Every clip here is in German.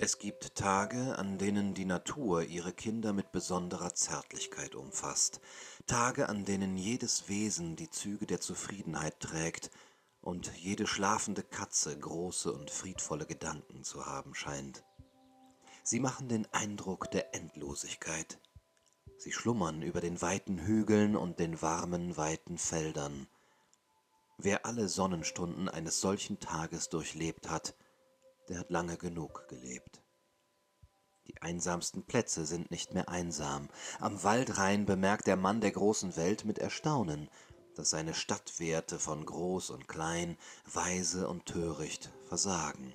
Es gibt Tage, an denen die Natur ihre Kinder mit besonderer Zärtlichkeit umfasst, Tage, an denen jedes Wesen die Züge der Zufriedenheit trägt und jede schlafende Katze große und friedvolle Gedanken zu haben scheint. Sie machen den Eindruck der Endlosigkeit. Sie schlummern über den weiten Hügeln und den warmen, weiten Feldern. Wer alle Sonnenstunden eines solchen Tages durchlebt hat, der hat lange genug gelebt. Die einsamsten Plätze sind nicht mehr einsam. Am Waldrain bemerkt der Mann der großen Welt mit Erstaunen, dass seine Stadtwerte von groß und klein, weise und töricht versagen.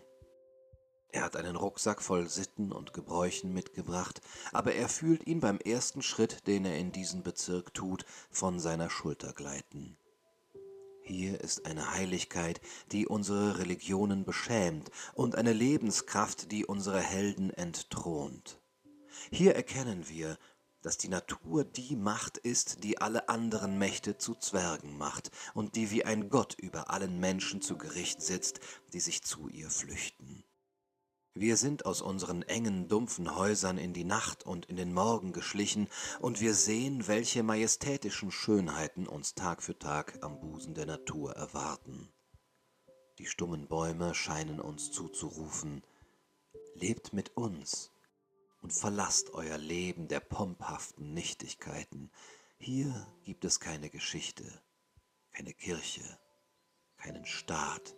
Er hat einen Rucksack voll Sitten und Gebräuchen mitgebracht, aber er fühlt ihn beim ersten Schritt, den er in diesen Bezirk tut, von seiner Schulter gleiten. Hier ist eine Heiligkeit, die unsere Religionen beschämt, und eine Lebenskraft, die unsere Helden entthront. Hier erkennen wir, dass die Natur die Macht ist, die alle anderen Mächte zu Zwergen macht und die wie ein Gott über allen Menschen zu Gericht sitzt, die sich zu ihr flüchten. Wir sind aus unseren engen, dumpfen Häusern in die Nacht und in den Morgen geschlichen, und wir sehen, welche majestätischen Schönheiten uns Tag für Tag am Busen der Natur erwarten. Die stummen Bäume scheinen uns zuzurufen, lebt mit uns und verlasst euer Leben der pomphaften Nichtigkeiten. Hier gibt es keine Geschichte, keine Kirche, keinen Staat,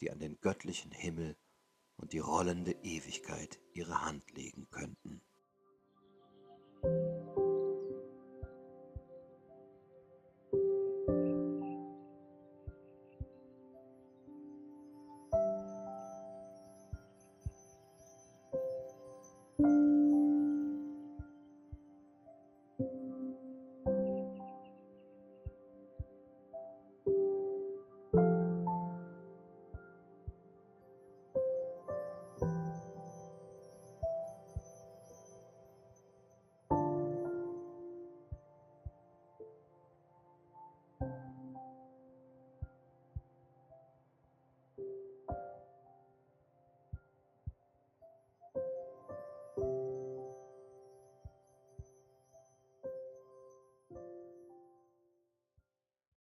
die an den göttlichen Himmel und die rollende Ewigkeit ihre Hand legen könnten.